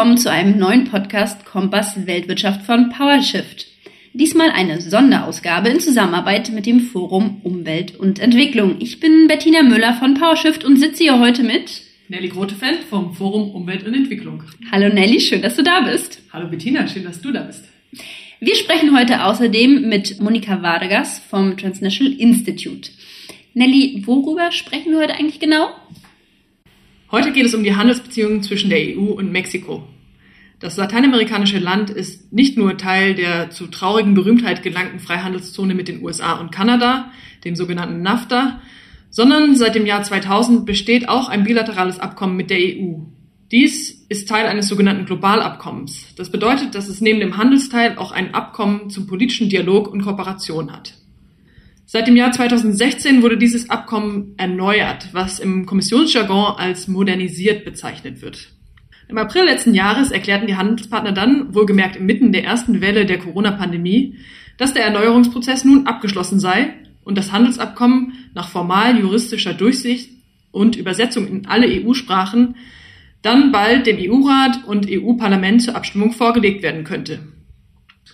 willkommen zu einem neuen Podcast Kompass Weltwirtschaft von PowerShift. Diesmal eine Sonderausgabe in Zusammenarbeit mit dem Forum Umwelt und Entwicklung. Ich bin Bettina Müller von PowerShift und sitze hier heute mit Nelly Grotefeld vom Forum Umwelt und Entwicklung. Hallo Nelly, schön, dass du da bist. Hallo Bettina, schön, dass du da bist. Wir sprechen heute außerdem mit Monika Vargas vom Transnational Institute. Nelly, worüber sprechen wir heute eigentlich genau? Heute geht es um die Handelsbeziehungen zwischen der EU und Mexiko. Das lateinamerikanische Land ist nicht nur Teil der zu traurigen Berühmtheit gelangten Freihandelszone mit den USA und Kanada, dem sogenannten NAFTA, sondern seit dem Jahr 2000 besteht auch ein bilaterales Abkommen mit der EU. Dies ist Teil eines sogenannten Globalabkommens. Das bedeutet, dass es neben dem Handelsteil auch ein Abkommen zum politischen Dialog und Kooperation hat. Seit dem Jahr 2016 wurde dieses Abkommen erneuert, was im Kommissionsjargon als modernisiert bezeichnet wird. Im April letzten Jahres erklärten die Handelspartner dann, wohlgemerkt inmitten der ersten Welle der Corona-Pandemie, dass der Erneuerungsprozess nun abgeschlossen sei und das Handelsabkommen nach formal juristischer Durchsicht und Übersetzung in alle EU-Sprachen dann bald dem EU-Rat und EU-Parlament zur Abstimmung vorgelegt werden könnte.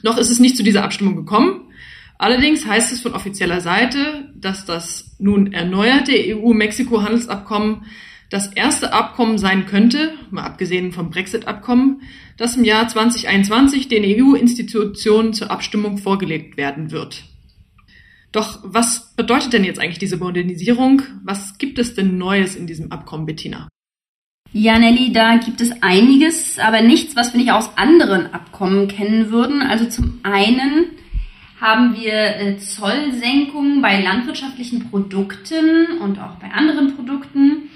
Noch ist es nicht zu dieser Abstimmung gekommen, Allerdings heißt es von offizieller Seite, dass das nun erneuerte EU-Mexiko-Handelsabkommen das erste Abkommen sein könnte, mal abgesehen vom Brexit-Abkommen, das im Jahr 2021 den EU-Institutionen zur Abstimmung vorgelegt werden wird. Doch was bedeutet denn jetzt eigentlich diese Modernisierung? Was gibt es denn Neues in diesem Abkommen, Bettina? Ja, Nelly, da gibt es einiges, aber nichts, was wir nicht aus anderen Abkommen kennen würden. Also zum einen haben wir äh, Zollsenkungen bei landwirtschaftlichen Produkten und auch bei anderen Produkten.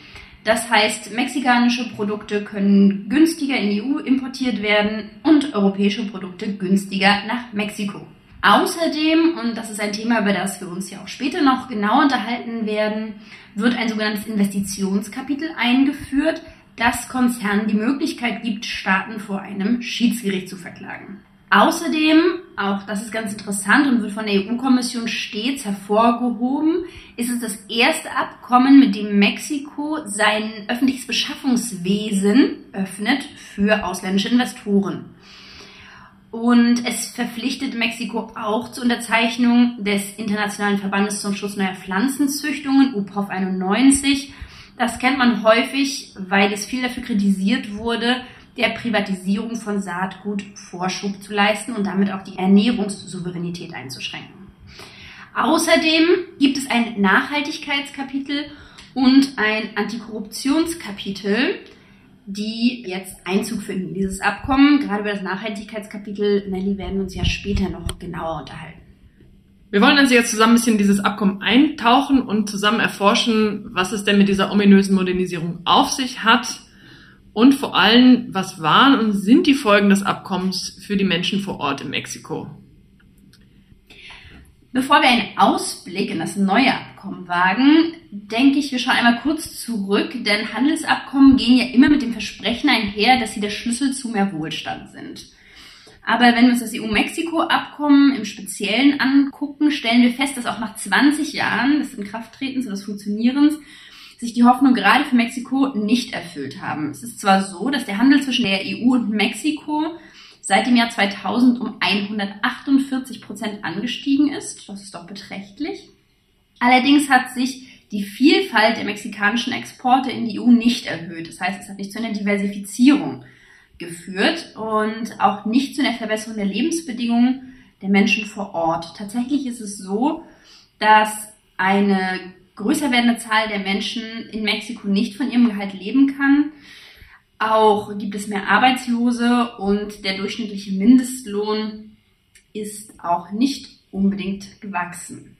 Das heißt, mexikanische Produkte können günstiger in die EU importiert werden und europäische Produkte günstiger nach Mexiko. Außerdem, und das ist ein Thema, über das wir uns ja auch später noch genau unterhalten werden, wird ein sogenanntes Investitionskapitel eingeführt, das Konzernen die Möglichkeit gibt, Staaten vor einem Schiedsgericht zu verklagen. Außerdem, auch das ist ganz interessant und wird von der EU-Kommission stets hervorgehoben, ist es das erste Abkommen, mit dem Mexiko sein öffentliches Beschaffungswesen öffnet für ausländische Investoren. Und es verpflichtet Mexiko auch zur Unterzeichnung des Internationalen Verbandes zum Schutz neuer Pflanzenzüchtungen, UPOV 91. Das kennt man häufig, weil es viel dafür kritisiert wurde, der Privatisierung von Saatgut Vorschub zu leisten und damit auch die Ernährungssouveränität einzuschränken. Außerdem gibt es ein Nachhaltigkeitskapitel und ein Antikorruptionskapitel, die jetzt Einzug finden in dieses Abkommen. Gerade über das Nachhaltigkeitskapitel, Nelly, werden wir uns ja später noch genauer unterhalten. Wir wollen also jetzt zusammen ein bisschen in dieses Abkommen eintauchen und zusammen erforschen, was es denn mit dieser ominösen Modernisierung auf sich hat und vor allem, was waren und sind die Folgen des Abkommens für die Menschen vor Ort in Mexiko? Bevor wir einen Ausblick in das neue Abkommen wagen, denke ich, wir schauen einmal kurz zurück, denn Handelsabkommen gehen ja immer mit dem Versprechen einher, dass sie der Schlüssel zu mehr Wohlstand sind. Aber wenn wir uns das EU-Mexiko-Abkommen im Speziellen angucken, stellen wir fest, dass auch nach 20 Jahren des Inkrafttretens und des Funktionierens sich die Hoffnung gerade für Mexiko nicht erfüllt haben. Es ist zwar so, dass der Handel zwischen der EU und Mexiko seit dem Jahr 2000 um 148 Prozent angestiegen ist. Das ist doch beträchtlich. Allerdings hat sich die Vielfalt der mexikanischen Exporte in die EU nicht erhöht. Das heißt, es hat nicht zu einer Diversifizierung geführt und auch nicht zu einer Verbesserung der Lebensbedingungen der Menschen vor Ort. Tatsächlich ist es so, dass eine größer werdende Zahl der Menschen in Mexiko nicht von ihrem Gehalt leben kann. Auch gibt es mehr Arbeitslose und der durchschnittliche Mindestlohn ist auch nicht unbedingt gewachsen.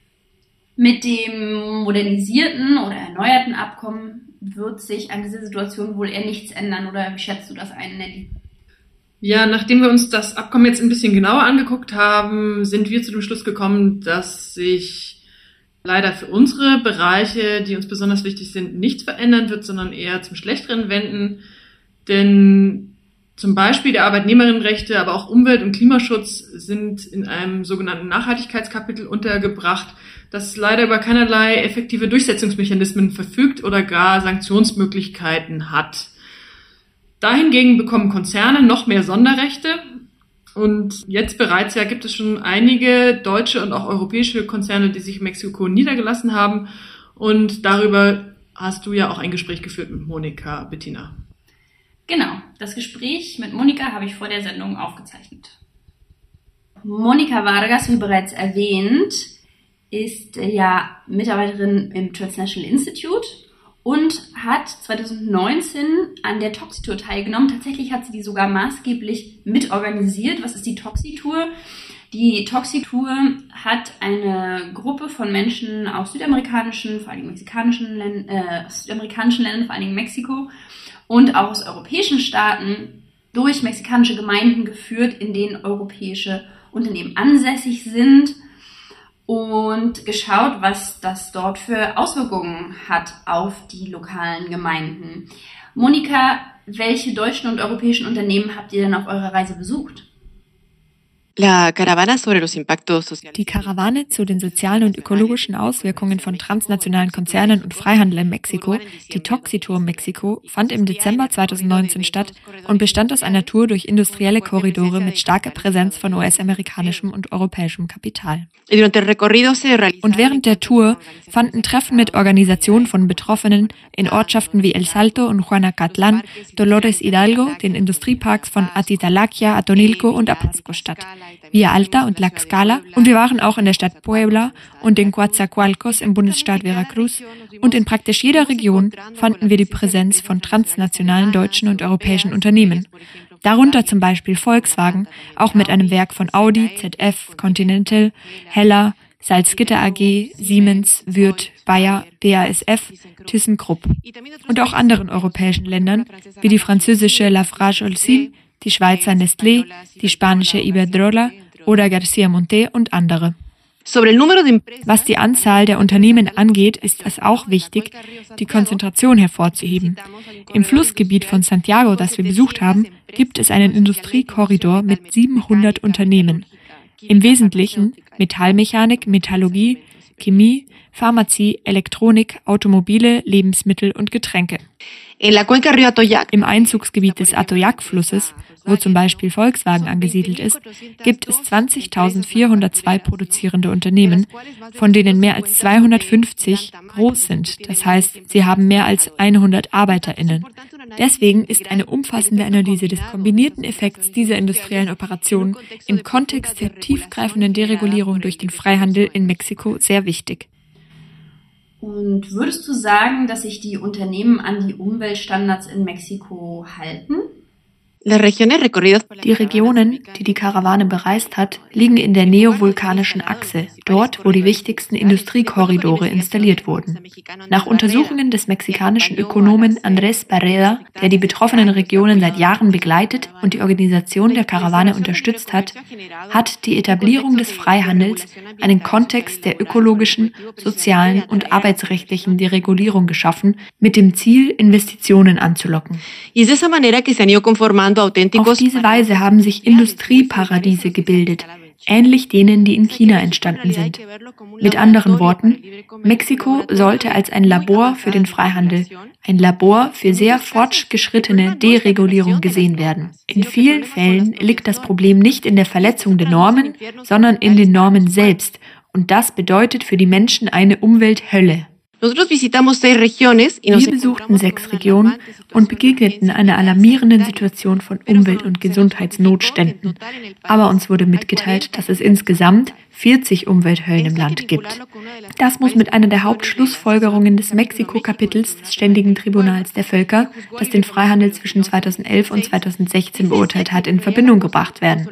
Mit dem modernisierten oder erneuerten Abkommen wird sich an dieser Situation wohl eher nichts ändern oder wie schätzt du das ein, Nelly? Ja, nachdem wir uns das Abkommen jetzt ein bisschen genauer angeguckt haben, sind wir zu dem Schluss gekommen, dass sich leider für unsere Bereiche, die uns besonders wichtig sind, nichts verändern wird, sondern eher zum Schlechteren wenden. Denn zum Beispiel der Arbeitnehmerinnenrechte, aber auch Umwelt- und Klimaschutz sind in einem sogenannten Nachhaltigkeitskapitel untergebracht, das leider über keinerlei effektive Durchsetzungsmechanismen verfügt oder gar Sanktionsmöglichkeiten hat. Dahingegen bekommen Konzerne noch mehr Sonderrechte. Und jetzt bereits ja gibt es schon einige deutsche und auch europäische Konzerne, die sich in Mexiko niedergelassen haben. Und darüber hast du ja auch ein Gespräch geführt mit Monika Bettina. Genau, das Gespräch mit Monika habe ich vor der Sendung aufgezeichnet. Monika Vargas, wie bereits erwähnt, ist ja Mitarbeiterin im Transnational Institute und hat 2019 an der Toxitour teilgenommen. Tatsächlich hat sie die sogar maßgeblich mitorganisiert. Was ist die Toxitour? Die Toxitour hat eine Gruppe von Menschen aus südamerikanischen, vor allem mexikanischen Ländern, äh, südamerikanischen Ländern, vor allem Mexiko und auch aus europäischen Staaten durch mexikanische Gemeinden geführt, in denen europäische Unternehmen ansässig sind und geschaut, was das dort für Auswirkungen hat auf die lokalen Gemeinden. Monika, welche deutschen und europäischen Unternehmen habt ihr denn auf eurer Reise besucht? Die Karawane zu den sozialen und ökologischen Auswirkungen von transnationalen Konzernen und Freihandel in Mexiko, die Toxitour Mexiko, fand im Dezember 2019 statt und bestand aus einer Tour durch industrielle Korridore mit starker Präsenz von US-amerikanischem und europäischem Kapital. Und während der Tour fanden Treffen mit Organisationen von Betroffenen in Ortschaften wie El Salto und Juanacatlán, Dolores Hidalgo, den Industrieparks von Atitalaquia, Atonilco und Apasco statt. Via Alta und Tlaxcala und wir waren auch in der Stadt Puebla und in Coatzacoalcos im Bundesstaat Veracruz und in praktisch jeder Region fanden wir die Präsenz von transnationalen deutschen und europäischen Unternehmen. Darunter zum Beispiel Volkswagen, auch mit einem Werk von Audi, ZF, Continental, Heller, Salzgitter AG, Siemens, Würth, Bayer, BASF, ThyssenKrupp und auch anderen europäischen Ländern wie die französische Lafarge Holcim, die Schweizer Nestlé, die spanische Iberdrola oder Garcia Monte und andere. Was die Anzahl der Unternehmen angeht, ist es auch wichtig, die Konzentration hervorzuheben. Im Flussgebiet von Santiago, das wir besucht haben, gibt es einen Industriekorridor mit 700 Unternehmen. Im Wesentlichen Metallmechanik, Metallurgie, Chemie, Pharmazie, Elektronik, Automobile, Lebensmittel und Getränke. Im Einzugsgebiet des Atoyac-Flusses, wo zum Beispiel Volkswagen angesiedelt ist, gibt es 20.402 produzierende Unternehmen, von denen mehr als 250 groß sind. Das heißt, sie haben mehr als 100 ArbeiterInnen. Deswegen ist eine umfassende Analyse des kombinierten Effekts dieser industriellen Operationen im Kontext der tiefgreifenden Deregulierung durch den Freihandel in Mexiko sehr wichtig. Und würdest du sagen, dass sich die Unternehmen an die Umweltstandards in Mexiko halten? Die Regionen, die die Karawane bereist hat, liegen in der neovulkanischen Achse, dort, wo die wichtigsten Industriekorridore installiert wurden. Nach Untersuchungen des mexikanischen Ökonomen Andrés Barreda, der die betroffenen Regionen seit Jahren begleitet und die Organisation der Karawane unterstützt hat, hat die Etablierung des Freihandels einen Kontext der ökologischen, sozialen und arbeitsrechtlichen Deregulierung geschaffen, mit dem Ziel, Investitionen anzulocken. Auf diese Weise haben sich Industrieparadiese gebildet, ähnlich denen, die in China entstanden sind. Mit anderen Worten, Mexiko sollte als ein Labor für den Freihandel, ein Labor für sehr fortgeschrittene Deregulierung gesehen werden. In vielen Fällen liegt das Problem nicht in der Verletzung der Normen, sondern in den Normen selbst. Und das bedeutet für die Menschen eine Umwelthölle. Wir besuchten sechs Regionen und begegneten einer alarmierenden Situation von Umwelt- und Gesundheitsnotständen. Aber uns wurde mitgeteilt, dass es insgesamt 40 Umwelthöllen im Land gibt. Das muss mit einer der Hauptschlussfolgerungen des Mexiko-Kapitels des Ständigen Tribunals der Völker, das den Freihandel zwischen 2011 und 2016 beurteilt hat, in Verbindung gebracht werden.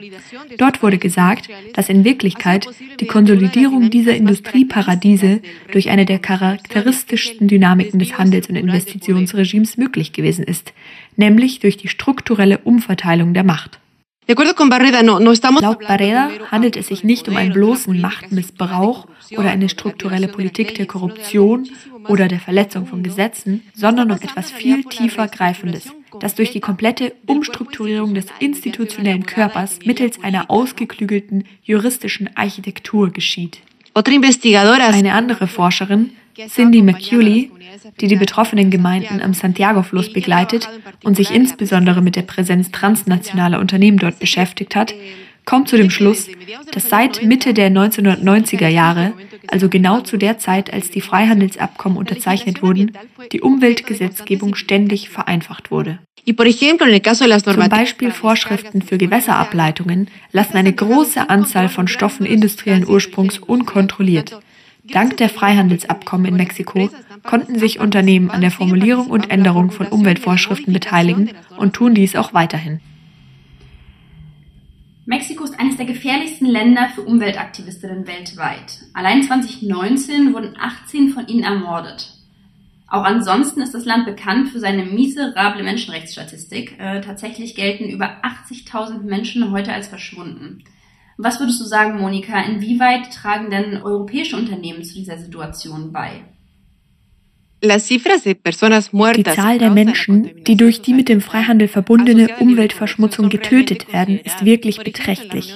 Dort wurde gesagt, dass in Wirklichkeit die Konsolidierung dieser Industrieparadiese durch eine der charakteristischsten Dynamiken des Handels- und Investitionsregimes möglich gewesen ist, nämlich durch die strukturelle Umverteilung der Macht. Laut Barreda handelt es sich nicht um einen bloßen Machtmissbrauch oder eine strukturelle Politik der Korruption oder der Verletzung von Gesetzen, sondern um etwas viel tiefer Greifendes, das durch die komplette Umstrukturierung des institutionellen Körpers mittels einer ausgeklügelten juristischen Architektur geschieht. Eine andere Forscherin, Cindy McCulley, die die betroffenen Gemeinden am Santiago-Fluss begleitet und sich insbesondere mit der Präsenz transnationaler Unternehmen dort beschäftigt hat, kommt zu dem Schluss, dass seit Mitte der 1990er Jahre, also genau zu der Zeit, als die Freihandelsabkommen unterzeichnet wurden, die Umweltgesetzgebung ständig vereinfacht wurde. Zum Beispiel Vorschriften für Gewässerableitungen lassen eine große Anzahl von Stoffen industriellen Ursprungs unkontrolliert. Dank der Freihandelsabkommen in Mexiko konnten sich Unternehmen an der Formulierung und Änderung von Umweltvorschriften beteiligen und tun dies auch weiterhin. Mexiko ist eines der gefährlichsten Länder für Umweltaktivistinnen weltweit. Allein 2019 wurden 18 von ihnen ermordet. Auch ansonsten ist das Land bekannt für seine miserable Menschenrechtsstatistik. Äh, tatsächlich gelten über 80.000 Menschen heute als verschwunden. Was würdest du sagen, Monika? Inwieweit tragen denn europäische Unternehmen zu dieser Situation bei? Die Zahl der Menschen, die durch die mit dem Freihandel verbundene Umweltverschmutzung getötet werden, ist wirklich beträchtlich.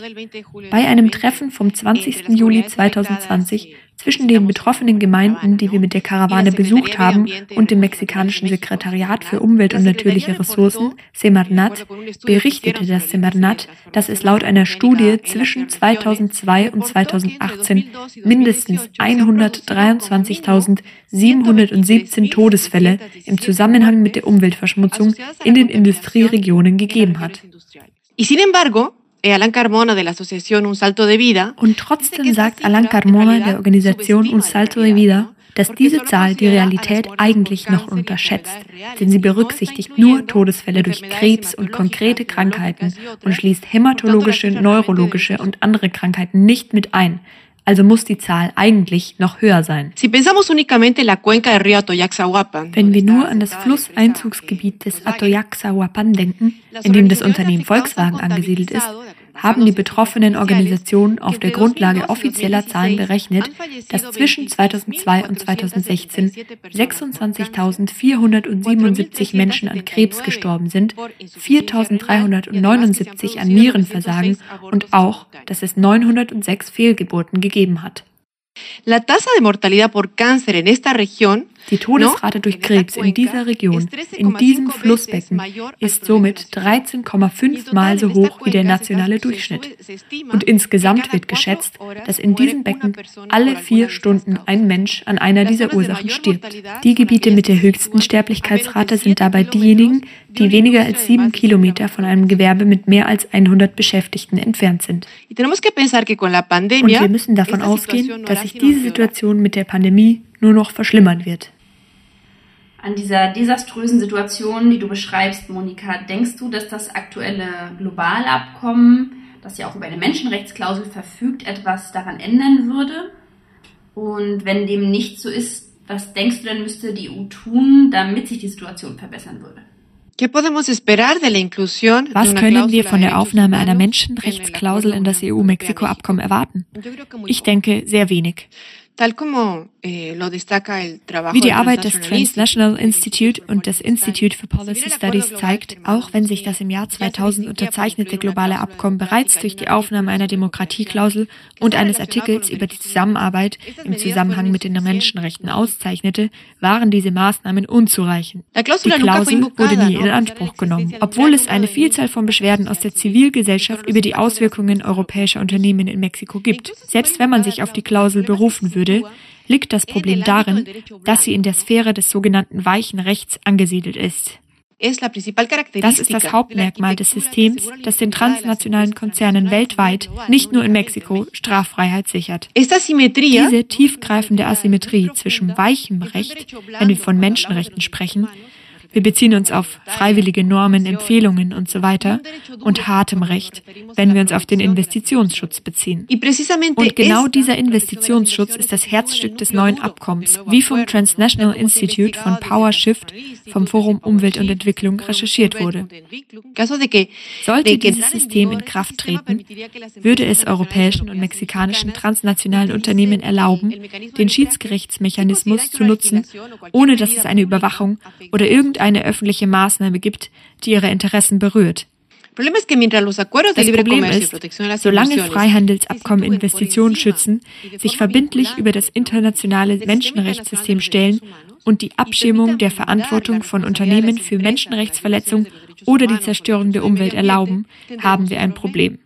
Bei einem Treffen vom 20. Juli 2020 zwischen den betroffenen Gemeinden, die wir mit der Karawane besucht haben, und dem mexikanischen Sekretariat für Umwelt und natürliche Ressourcen, Semarnat, berichtete das Semarnat, dass es laut einer Studie zwischen 2002 und 2018 mindestens 123.717 Todesfälle im Zusammenhang mit der Umweltverschmutzung in den Industrieregionen gegeben hat. Y sin embargo, und trotzdem sagt Alan Carmona der Organisation Un Salto de Vida, dass diese Zahl die Realität eigentlich noch unterschätzt, denn sie berücksichtigt nur Todesfälle durch Krebs und konkrete Krankheiten und schließt hämatologische, neurologische und andere Krankheiten nicht mit ein, also muss die Zahl eigentlich noch höher sein. Wenn wir nur an das Flusseinzugsgebiet des Atoyaxahuapan denken, in dem das Unternehmen Volkswagen angesiedelt ist, haben die betroffenen Organisationen auf der Grundlage offizieller Zahlen berechnet, dass zwischen 2002 und 2016 26.477 Menschen an Krebs gestorben sind, 4.379 an Nierenversagen und auch, dass es 906 Fehlgeburten gegeben hat. La tasa de mortalidad por cáncer en esta región die Todesrate durch Krebs in dieser Region, in diesem Flussbecken, ist somit 13,5 Mal so hoch wie der nationale Durchschnitt. Und insgesamt wird geschätzt, dass in diesem Becken alle vier Stunden ein Mensch an einer dieser Ursachen stirbt. Die Gebiete mit der höchsten Sterblichkeitsrate sind dabei diejenigen, die weniger als sieben Kilometer von einem Gewerbe mit mehr als 100 Beschäftigten entfernt sind. Und wir müssen davon ausgehen, dass sich diese Situation mit der Pandemie nur noch verschlimmern wird. An dieser desaströsen Situation, die du beschreibst, Monika, denkst du, dass das aktuelle globale Abkommen, das ja auch über eine Menschenrechtsklausel verfügt, etwas daran ändern würde? Und wenn dem nicht so ist, was denkst du denn müsste die EU tun, damit sich die Situation verbessern würde? Was können wir von der Aufnahme einer Menschenrechtsklausel in das EU-Mexiko-Abkommen erwarten? Ich denke, sehr wenig. Eh, Wie die Arbeit des Transnational Institute und des Institute for Policy Studies zeigt, auch wenn sich das im Jahr 2000 unterzeichnete globale Abkommen bereits durch die Aufnahme einer Demokratieklausel und eines Artikels über die Zusammenarbeit im Zusammenhang mit den Menschenrechten auszeichnete, waren diese Maßnahmen unzureichend. Die Klausel wurde nie in Anspruch genommen, obwohl es eine Vielzahl von Beschwerden aus der Zivilgesellschaft über die Auswirkungen europäischer Unternehmen in Mexiko gibt. Selbst wenn man sich auf die Klausel berufen würde, würde, liegt das Problem darin, dass sie in der Sphäre des sogenannten weichen Rechts angesiedelt ist. Das ist das Hauptmerkmal des Systems, das den transnationalen Konzernen weltweit, nicht nur in Mexiko, Straffreiheit sichert. Diese tiefgreifende Asymmetrie zwischen weichem Recht, wenn wir von Menschenrechten sprechen, wir beziehen uns auf freiwillige Normen, Empfehlungen und so weiter und hartem Recht, wenn wir uns auf den Investitionsschutz beziehen. Und genau dieser Investitionsschutz ist das Herzstück des neuen Abkommens, wie vom Transnational Institute von Power Shift vom Forum Umwelt und Entwicklung recherchiert wurde. Sollte dieses System in Kraft treten, würde es europäischen und mexikanischen transnationalen Unternehmen erlauben, den Schiedsgerichtsmechanismus zu nutzen, ohne dass es eine Überwachung oder irgendeine öffentliche Maßnahme gibt, die ihre Interessen berührt. Das Problem ist, solange Freihandelsabkommen Investitionen schützen, sich verbindlich über das internationale Menschenrechtssystem stellen und die Abschirmung der Verantwortung von Unternehmen für Menschenrechtsverletzungen oder die Zerstörung der Umwelt erlauben, haben wir ein Problem.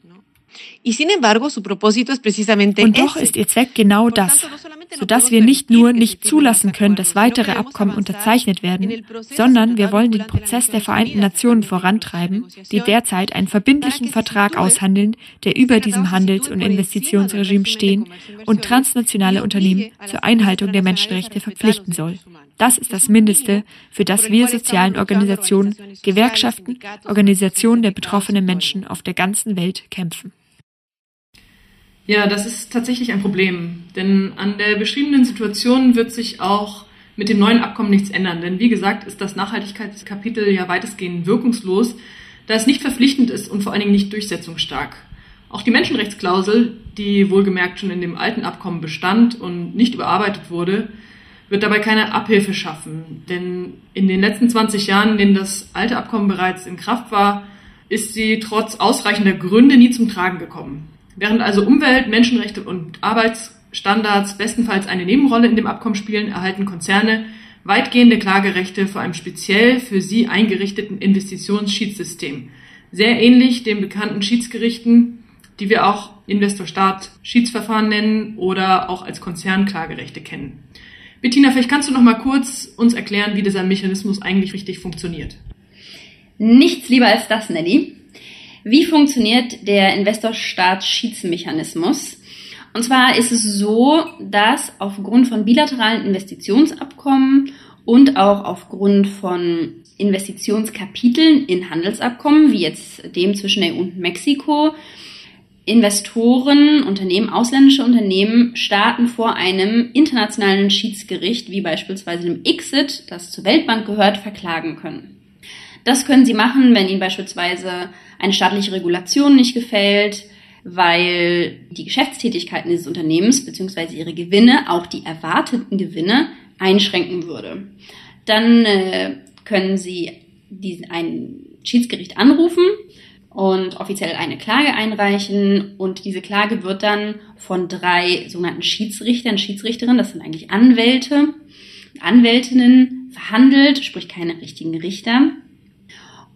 Und doch ist ihr Zweck genau das, sodass wir nicht nur nicht zulassen können, dass weitere Abkommen unterzeichnet werden, sondern wir wollen den Prozess der Vereinten Nationen vorantreiben, die derzeit einen verbindlichen Vertrag aushandeln, der über diesem Handels- und Investitionsregime stehen und transnationale Unternehmen zur Einhaltung der Menschenrechte verpflichten soll. Das ist das Mindeste, für das wir sozialen Organisationen, Gewerkschaften, Organisationen der betroffenen Menschen auf der ganzen Welt kämpfen. Ja, das ist tatsächlich ein Problem, denn an der beschriebenen Situation wird sich auch mit dem neuen Abkommen nichts ändern, denn wie gesagt ist das Nachhaltigkeitskapitel ja weitestgehend wirkungslos, da es nicht verpflichtend ist und vor allen Dingen nicht durchsetzungsstark. Auch die Menschenrechtsklausel, die wohlgemerkt schon in dem alten Abkommen bestand und nicht überarbeitet wurde, wird dabei keine Abhilfe schaffen. Denn in den letzten 20 Jahren, in denen das alte Abkommen bereits in Kraft war, ist sie trotz ausreichender Gründe nie zum Tragen gekommen. Während also Umwelt, Menschenrechte und Arbeitsstandards bestenfalls eine Nebenrolle in dem Abkommen spielen, erhalten Konzerne weitgehende Klagerechte vor einem speziell für sie eingerichteten Investitionsschiedsystem. Sehr ähnlich den bekannten Schiedsgerichten, die wir auch Investor-Staat-Schiedsverfahren nennen oder auch als Konzernklagerechte kennen. Bettina, vielleicht kannst du noch mal kurz uns erklären, wie dieser Mechanismus eigentlich richtig funktioniert. Nichts lieber als das, Nelly. Wie funktioniert der Investor-Staat-Schiedsmechanismus? Und zwar ist es so, dass aufgrund von bilateralen Investitionsabkommen und auch aufgrund von Investitionskapiteln in Handelsabkommen, wie jetzt dem zwischen der EU und Mexiko, Investoren, Unternehmen, ausländische Unternehmen starten vor einem internationalen Schiedsgericht, wie beispielsweise dem ICSID, das zur Weltbank gehört, verklagen können. Das können Sie machen, wenn Ihnen beispielsweise eine staatliche Regulation nicht gefällt, weil die Geschäftstätigkeiten dieses Unternehmens bzw. ihre Gewinne, auch die erwarteten Gewinne, einschränken würde. Dann äh, können Sie diesen, ein Schiedsgericht anrufen und offiziell eine Klage einreichen und diese Klage wird dann von drei sogenannten Schiedsrichtern, Schiedsrichterinnen, das sind eigentlich Anwälte, Anwältinnen verhandelt, sprich keine richtigen Richter.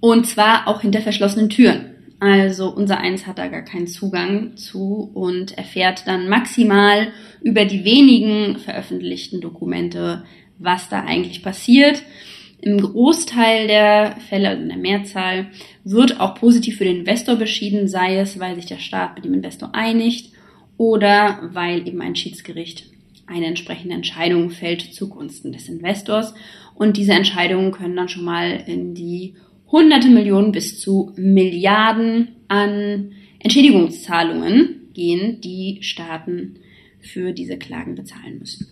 Und zwar auch hinter verschlossenen Türen. Also unser Eins hat da gar keinen Zugang zu und erfährt dann maximal über die wenigen veröffentlichten Dokumente, was da eigentlich passiert. Im Großteil der Fälle, also in der Mehrzahl, wird auch positiv für den Investor beschieden, sei es, weil sich der Staat mit dem Investor einigt oder weil eben ein Schiedsgericht eine entsprechende Entscheidung fällt zugunsten des Investors. Und diese Entscheidungen können dann schon mal in die hunderte Millionen bis zu Milliarden an Entschädigungszahlungen gehen, die Staaten für diese Klagen bezahlen müssen.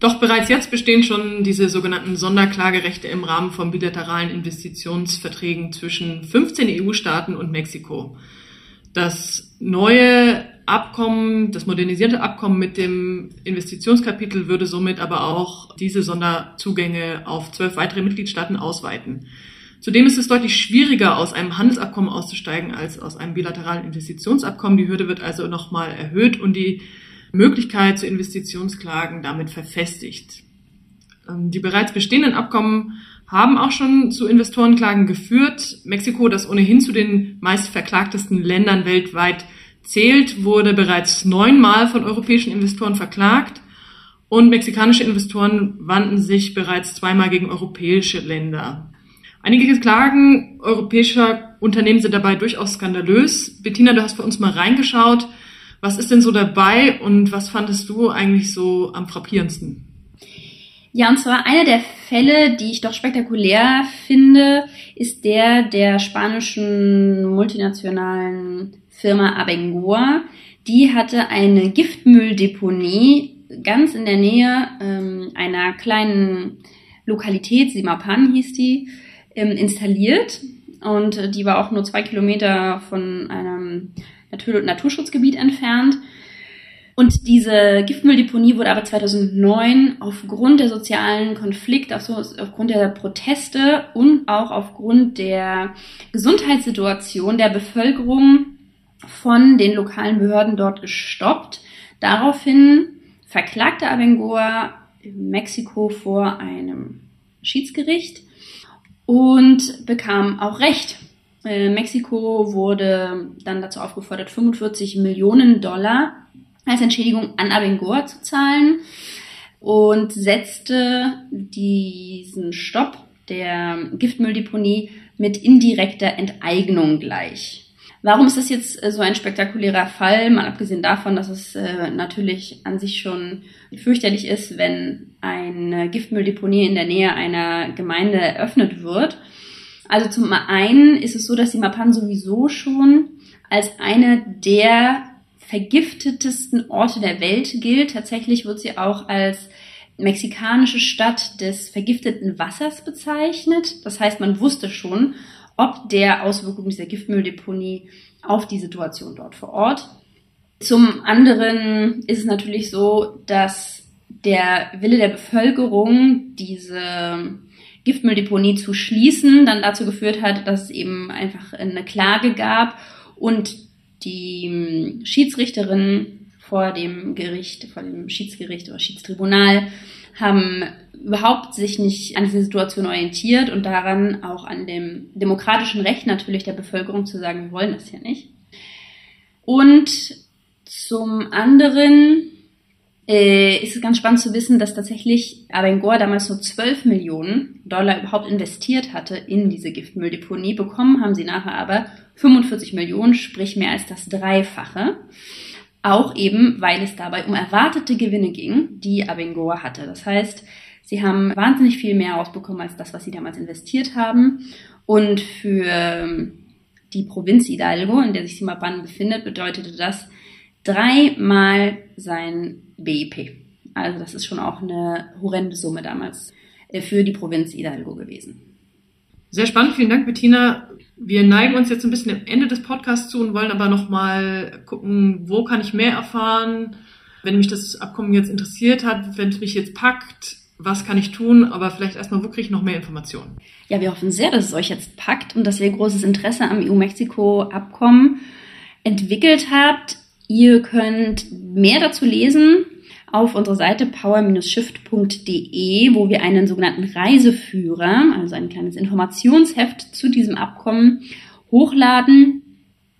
Doch bereits jetzt bestehen schon diese sogenannten Sonderklagerechte im Rahmen von bilateralen Investitionsverträgen zwischen 15 EU-Staaten und Mexiko. Das neue Abkommen, das modernisierte Abkommen mit dem Investitionskapitel würde somit aber auch diese Sonderzugänge auf zwölf weitere Mitgliedstaaten ausweiten. Zudem ist es deutlich schwieriger, aus einem Handelsabkommen auszusteigen als aus einem bilateralen Investitionsabkommen. Die Hürde wird also nochmal erhöht und die Möglichkeit zu Investitionsklagen damit verfestigt. Ähm, die bereits bestehenden Abkommen haben auch schon zu Investorenklagen geführt. Mexiko, das ohnehin zu den meist verklagtesten Ländern weltweit zählt, wurde bereits neunmal von europäischen Investoren verklagt und mexikanische Investoren wandten sich bereits zweimal gegen europäische Länder. Einige Klagen europäischer Unternehmen sind dabei durchaus skandalös. Bettina, du hast für uns mal reingeschaut. Was ist denn so dabei und was fandest du eigentlich so am frappierendsten? Ja, und zwar einer der Fälle, die ich doch spektakulär finde, ist der der spanischen multinationalen Firma Abengoa. Die hatte eine Giftmülldeponie ganz in der Nähe ähm, einer kleinen Lokalität, Simapan hieß die, ähm, installiert und äh, die war auch nur zwei Kilometer von einem Natur Naturschutzgebiet entfernt. Und diese Giftmülldeponie wurde aber 2009 aufgrund der sozialen Konflikte, aufgrund der Proteste und auch aufgrund der Gesundheitssituation der Bevölkerung von den lokalen Behörden dort gestoppt. Daraufhin verklagte Abengoa Mexiko vor einem Schiedsgericht und bekam auch Recht. Äh, Mexiko wurde dann dazu aufgefordert, 45 Millionen Dollar als Entschädigung an Abengoa zu zahlen und setzte diesen Stopp der Giftmülldeponie mit indirekter Enteignung gleich. Warum ist das jetzt äh, so ein spektakulärer Fall? Mal abgesehen davon, dass es äh, natürlich an sich schon fürchterlich ist, wenn eine Giftmülldeponie in der Nähe einer Gemeinde eröffnet wird. Also zum einen ist es so, dass die Mapan sowieso schon als eine der vergiftetesten Orte der Welt gilt. Tatsächlich wird sie auch als mexikanische Stadt des vergifteten Wassers bezeichnet. Das heißt, man wusste schon, ob der Auswirkungen dieser Giftmülldeponie auf die Situation dort vor Ort. Zum anderen ist es natürlich so, dass der Wille der Bevölkerung, diese Giftmülldeponie zu schließen, dann dazu geführt hat, dass es eben einfach eine Klage gab und die Schiedsrichterin vor dem Gericht, vor dem Schiedsgericht oder Schiedstribunal haben überhaupt sich nicht an dieser Situation orientiert und daran auch an dem demokratischen Recht natürlich der Bevölkerung zu sagen, wir wollen das hier nicht. Und zum anderen äh, ist es ganz spannend zu wissen, dass tatsächlich Abengoa damals nur 12 Millionen Dollar überhaupt investiert hatte in diese Giftmülldeponie. Bekommen haben sie nachher aber 45 Millionen, sprich mehr als das Dreifache. Auch eben, weil es dabei um erwartete Gewinne ging, die Abengoa hatte. Das heißt, sie haben wahnsinnig viel mehr rausbekommen als das, was sie damals investiert haben. Und für ähm, die Provinz Hidalgo, in der sich Simapan befindet, bedeutete das dreimal sein BIP. Also das ist schon auch eine horrende Summe damals äh, für die Provinz Hidalgo gewesen. Sehr spannend, vielen Dank, Bettina. Wir neigen uns jetzt ein bisschen am Ende des Podcasts zu und wollen aber nochmal gucken, wo kann ich mehr erfahren, wenn mich das Abkommen jetzt interessiert hat, wenn es mich jetzt packt, was kann ich tun, aber vielleicht erstmal, wo kriege ich noch mehr Informationen? Ja, wir hoffen sehr, dass es euch jetzt packt und dass ihr großes Interesse am EU-Mexiko-Abkommen entwickelt habt. Ihr könnt mehr dazu lesen auf unserer Seite power-shift.de, wo wir einen sogenannten Reiseführer, also ein kleines Informationsheft zu diesem Abkommen hochladen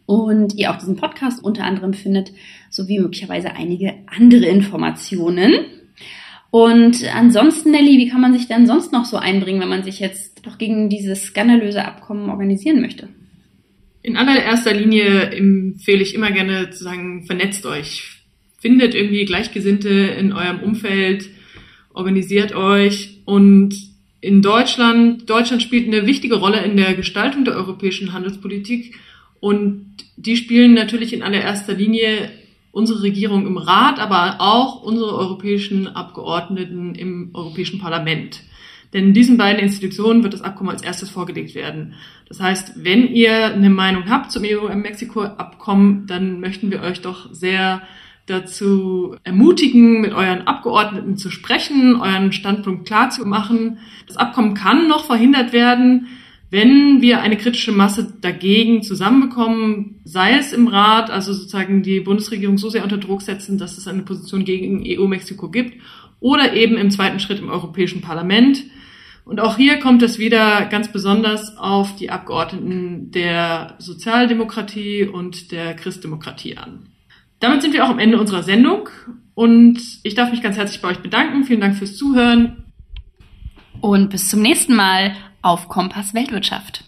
und ihr auch diesen Podcast unter anderem findet, sowie möglicherweise einige andere Informationen. Und ansonsten, Nelly, wie kann man sich denn sonst noch so einbringen, wenn man sich jetzt doch gegen dieses skandalöse Abkommen organisieren möchte? In allererster Linie empfehle ich immer gerne zu sagen, vernetzt euch, findet irgendwie Gleichgesinnte in eurem Umfeld, organisiert euch und in Deutschland, Deutschland spielt eine wichtige Rolle in der Gestaltung der europäischen Handelspolitik und die spielen natürlich in allererster Linie unsere Regierung im Rat, aber auch unsere europäischen Abgeordneten im Europäischen Parlament. Denn diesen beiden Institutionen wird das Abkommen als erstes vorgelegt werden. Das heißt, wenn ihr eine Meinung habt zum EU-Mexiko-Abkommen, dann möchten wir euch doch sehr dazu ermutigen, mit euren Abgeordneten zu sprechen, euren Standpunkt klar zu machen. Das Abkommen kann noch verhindert werden, wenn wir eine kritische Masse dagegen zusammenbekommen, sei es im Rat, also sozusagen die Bundesregierung so sehr unter Druck setzen, dass es eine Position gegen EU-Mexiko gibt, oder eben im zweiten Schritt im Europäischen Parlament. Und auch hier kommt es wieder ganz besonders auf die Abgeordneten der Sozialdemokratie und der Christdemokratie an. Damit sind wir auch am Ende unserer Sendung und ich darf mich ganz herzlich bei euch bedanken. Vielen Dank fürs Zuhören. Und bis zum nächsten Mal auf Kompass Weltwirtschaft.